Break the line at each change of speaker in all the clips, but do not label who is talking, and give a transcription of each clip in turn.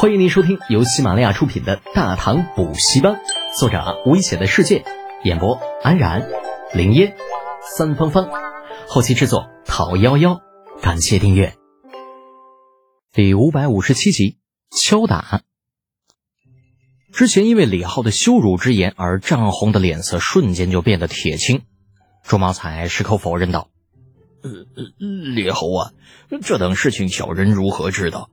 欢迎您收听由喜马拉雅出品的《大唐补习班》，作者危险的世界，演播安然、林烟、三芳芳，后期制作陶幺幺。感谢订阅。第五百五十七集，敲打。之前因为李浩的羞辱之言而涨红的脸色瞬间就变得铁青。朱茂才矢口否认道：“
呃，李侯啊，这等事情小人如何知道？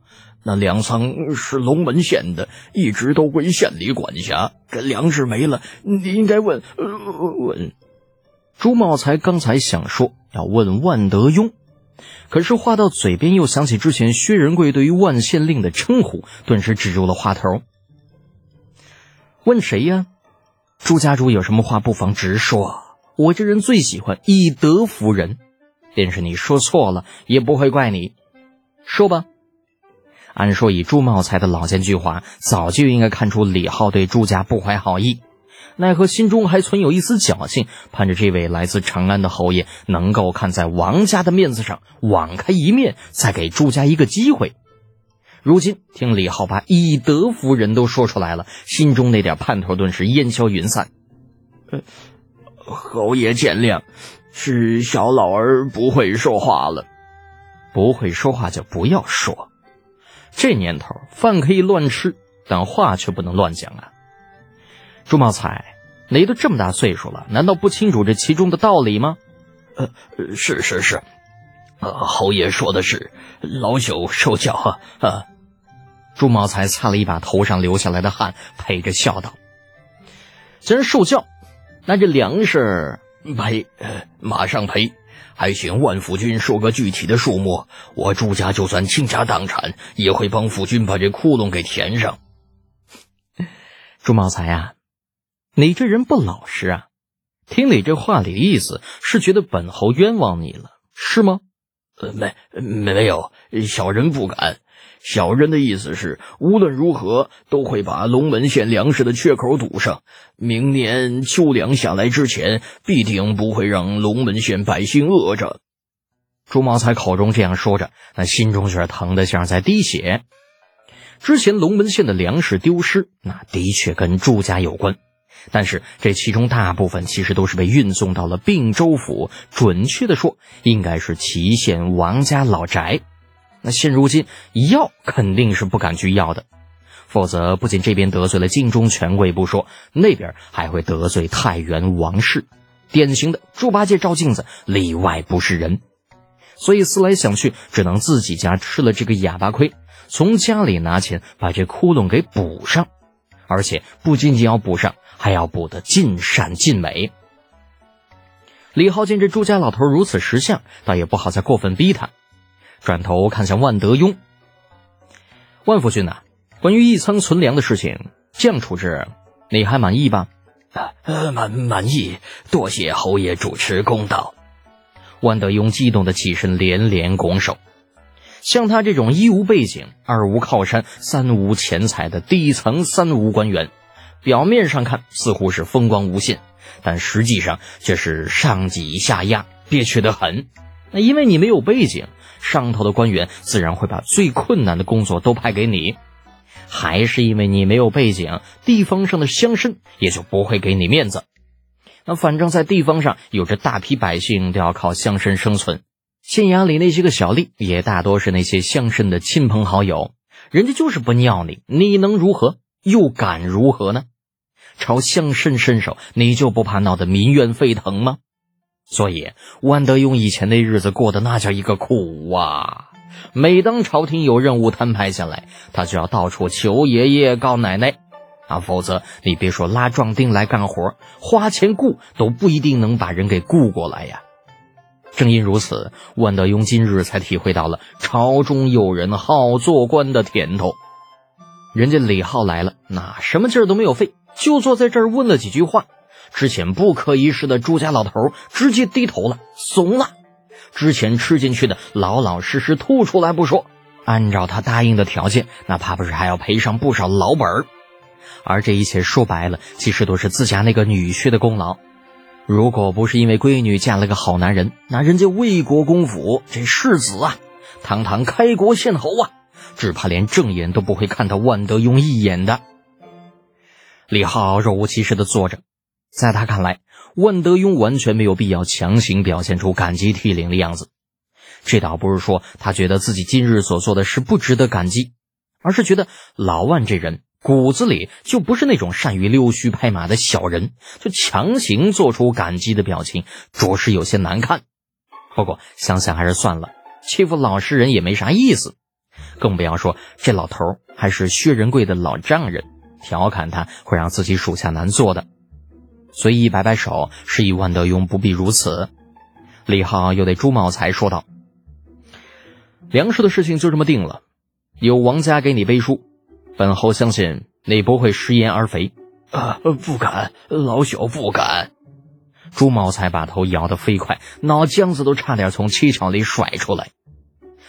那粮仓是龙门县的，一直都归县里管辖。这粮食没了，你应该问问。”
朱茂才刚才想说要问万德庸，可是话到嘴边又想起之前薛仁贵对于万县令的称呼，顿时止住了话头。问谁呀？朱家主有什么话不妨直说。我这人最喜欢以德服人，便是你说错了也不会怪你。说吧。按说以朱茂才的老奸巨猾，早就应该看出李浩对朱家不怀好意，奈何心中还存有一丝侥幸，盼着这位来自长安的侯爷能够看在王家的面子上网开一面，再给朱家一个机会。如今听李浩把以德服人都说出来了，心中那点盼头顿时烟消云散。
呃，侯爷见谅，是小老儿不会说话了。
不会说话就不要说。这年头，饭可以乱吃，但话却不能乱讲啊。朱茂才，你都这么大岁数了，难道不清楚这其中的道理吗？
呃，是是是，呃，侯爷说的是，老朽受教啊啊。
朱茂才擦了一把头上流下来的汗，陪着笑道：“既然受教，那这粮食
赔，马上赔。还请万府君说个具体的数目，我朱家就算倾家荡产，也会帮府君把这窟窿给填上。”
朱茂才呀，你这人不老实啊！听你这话里的意思，是觉得本侯冤枉你了，是吗？
呃，没没有，小人不敢。小人的意思是，无论如何都会把龙门县粮食的缺口堵上。明年秋粮下来之前，必定不会让龙门县百姓饿着。
朱茂才口中这样说着，那心中却是疼得像在滴血。之前龙门县的粮食丢失，那的确跟朱家有关，但是这其中大部分其实都是被运送到了并州府，准确的说，应该是祁县王家老宅。那现如今要肯定是不敢去要的，否则不仅这边得罪了晋中权贵不说，那边还会得罪太原王氏，典型的猪八戒照镜子里外不是人。所以思来想去，只能自己家吃了这个哑巴亏，从家里拿钱把这窟窿给补上，而且不仅仅要补上，还要补得尽善尽美。李浩见这朱家老头如此识相，倒也不好再过分逼他。转头看向万德庸，万夫君呐，关于一仓存粮的事情，这样处置，你还满意吧？
啊，满满意，多谢侯爷主持公道。
万德庸激动的起身，连连拱手。像他这种一无背景、二无靠山、三无钱财的低层三无官员，表面上看似乎是风光无限，但实际上却是上挤下压，憋屈的很。那因为你没有背景。上头的官员自然会把最困难的工作都派给你，还是因为你没有背景，地方上的乡绅也就不会给你面子。那反正，在地方上有着大批百姓都要靠乡绅生存，县衙里那些个小吏也大多是那些乡绅的亲朋好友，人家就是不尿你，你能如何？又敢如何呢？朝乡绅伸手，你就不怕闹得民怨沸腾吗？所以，万德庸以前那日子过得那叫一个苦啊！每当朝廷有任务摊派下来，他就要到处求爷爷告奶奶啊，否则你别说拉壮丁来干活，花钱雇都不一定能把人给雇过来呀。正因如此，万德庸今日才体会到了朝中有人好做官的甜头。人家李浩来了，那什么劲儿都没有费，就坐在这儿问了几句话。之前不可一世的朱家老头直接低头了，怂了。之前吃进去的老老实实吐出来不说，按照他答应的条件，那怕不是还要赔上不少老本儿。而这一切说白了，其实都是自家那个女婿的功劳。如果不是因为闺女嫁了个好男人，那人家魏国公府这世子啊，堂堂开国县侯啊，只怕连正眼都不会看到万德庸一眼的。李浩若无其事的坐着，在他看来，万德庸完全没有必要强行表现出感激涕零的样子。这倒不是说他觉得自己今日所做的事不值得感激，而是觉得老万这人骨子里就不是那种善于溜须拍马的小人，就强行做出感激的表情，着实有些难看。不过想想还是算了，欺负老实人也没啥意思，更不要说这老头还是薛仁贵的老丈人。调侃他会让自己属下难做的，随意摆摆手，示意万德庸不必如此。李浩又对朱茂才说道：“粮食的事情就这么定了，有王家给你背书，本侯相信你不会食言而肥。”
啊，不敢，老朽不敢。
朱茂才把头摇得飞快，脑浆子都差点从七窍里甩出来。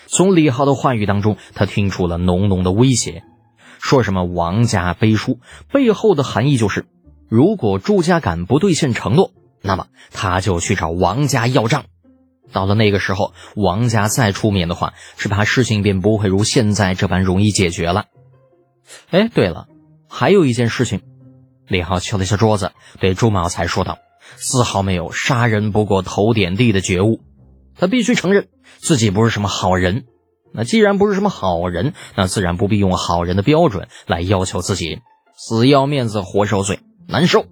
从李浩的话语当中，他听出了浓浓的威胁。说什么王家背书，背后的含义就是，如果朱家敢不兑现承诺，那么他就去找王家要账。到了那个时候，王家再出面的话，只怕事情便不会如现在这般容易解决了。哎，对了，还有一件事情，李浩敲了一下桌子，对朱茂才说道，丝毫没有杀人不过头点地的觉悟。他必须承认自己不是什么好人。那既然不是什么好人，那自然不必用好人的标准来要求自己，死要面子活受罪，难受。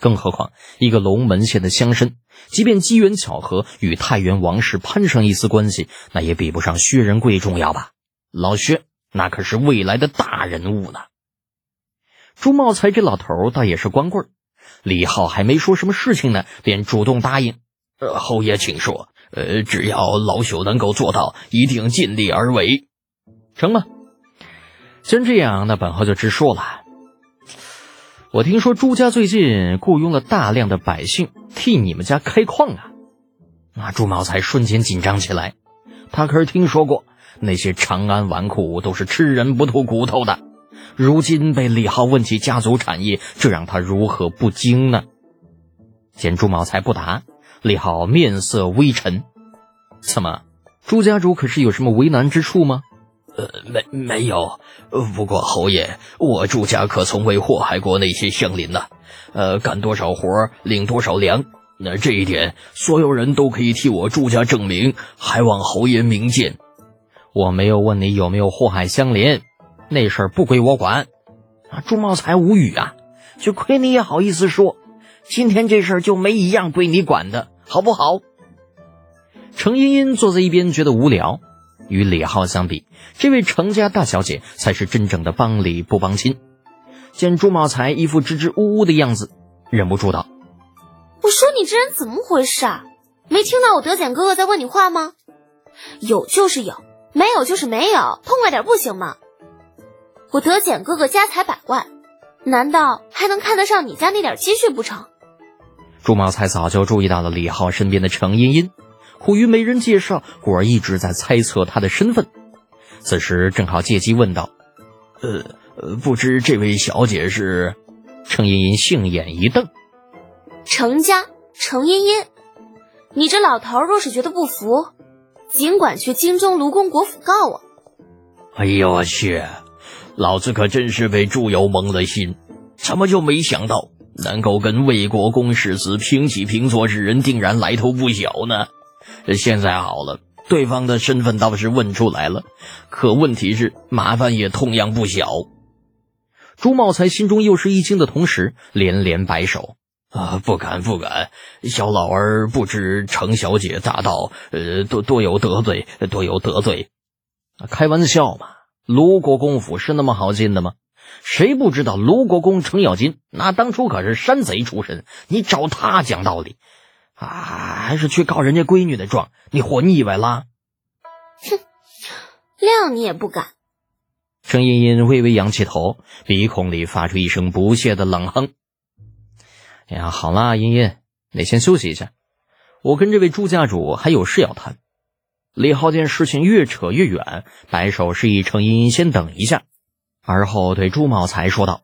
更何况一个龙门县的乡绅，即便机缘巧合与太原王氏攀上一丝关系，那也比不上薛仁贵重要吧？老薛那可是未来的大人物呢。朱茂才这老头倒也是光棍，李浩还没说什么事情呢，便主动答应：“
呃，侯爷请说。”呃，只要老朽能够做到，一定尽力而为，
成吗？既然这样，那本侯就直说了。我听说朱家最近雇佣了大量的百姓替你们家开矿啊！那，朱茂才瞬间紧张起来。他可是听说过那些长安纨绔都是吃人不吐骨头的，如今被李浩问起家族产业，这让他如何不惊呢？见朱茂才不答。李浩面色微沉，怎么，朱家主可是有什么为难之处吗？
呃，没没有。不过侯爷，我朱家可从未祸害过那些乡邻呐。呃，干多少活领多少粮，那这一点所有人都可以替我朱家证明，还望侯爷明鉴。
我没有问你有没有祸害乡邻，那事儿不归我管。啊，朱茂才无语啊，就亏你也好意思说，今天这事儿就没一样归你管的。好不好？程茵茵坐在一边，觉得无聊。与李浩相比，这位程家大小姐才是真正的帮理不帮亲。见朱茂才一副支支吾吾的样子，忍不住道：“
我说你这人怎么回事啊？没听到我德简哥哥在问你话吗？有就是有，没有就是没有，痛快点不行吗？我德简哥哥家财百万，难道还能看得上你家那点积蓄不成？”
朱茂才早就注意到了李浩身边的程茵茵，苦于没人介绍，故而一直在猜测他的身份。此时正好借机问道：“
呃呃，不知这位小姐是？”
程茵茵杏眼一瞪：“
程家程茵茵，你这老头若是觉得不服，尽管去京中卢公国府告我。”
哎呦我去，老子可真是被朱由蒙了心，怎么就没想到？能够跟魏国公世子平起平坐之人，定然来头不小呢。现在好了，对方的身份倒是问出来了，可问题是麻烦也同样不小。
朱茂才心中又是一惊的同时，连连摆手：“
啊，不敢不敢，小老儿不知程小姐大道，呃，多多有得罪，多有得罪。
开玩笑嘛，卢国公府是那么好进的吗？”谁不知道卢国公程咬金？那当初可是山贼出身，你找他讲道理，啊，还是去告人家闺女的状？你活腻歪啦？
哼，谅你也不敢。
程茵茵微微扬起头，鼻孔里发出一声不屑的冷哼。哎呀，好啦，茵茵，你先休息一下，我跟这位朱家主还有事要谈。李浩见事情越扯越远，摆手示意程茵茵先等一下。而后对朱茂才说道：“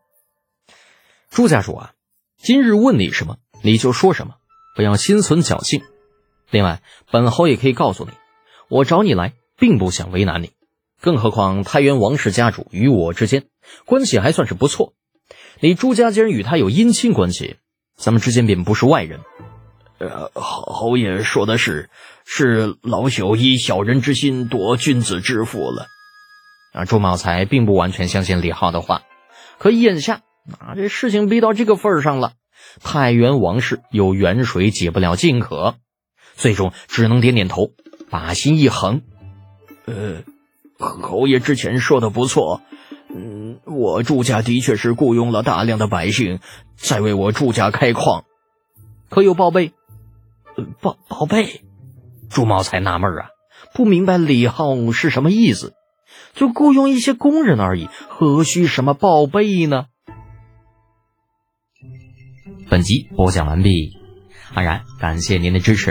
朱家主啊，今日问你什么，你就说什么，不要心存侥幸。另外，本侯也可以告诉你，我找你来，并不想为难你，更何况太原王氏家主与我之间关系还算是不错。你朱家既然与他有姻亲关系，咱们之间便不是外人。
呃，侯爷说的是，是老朽以小人之心夺君子之腹了。
啊，朱茂才并不完全相信李浩的话，可眼下啊，这事情逼到这个份儿上了，太原王氏有远水解不了近渴，最终只能点点头，把心一横。
呃，侯爷之前说的不错，嗯，我祝家的确是雇佣了大量的百姓，在为我祝家开矿，
可有报备？
报报备？
朱茂才纳闷啊，不明白李浩是什么意思。就雇佣一些工人而已，何须什么报备呢？本集播讲完毕，安然感谢您的支持。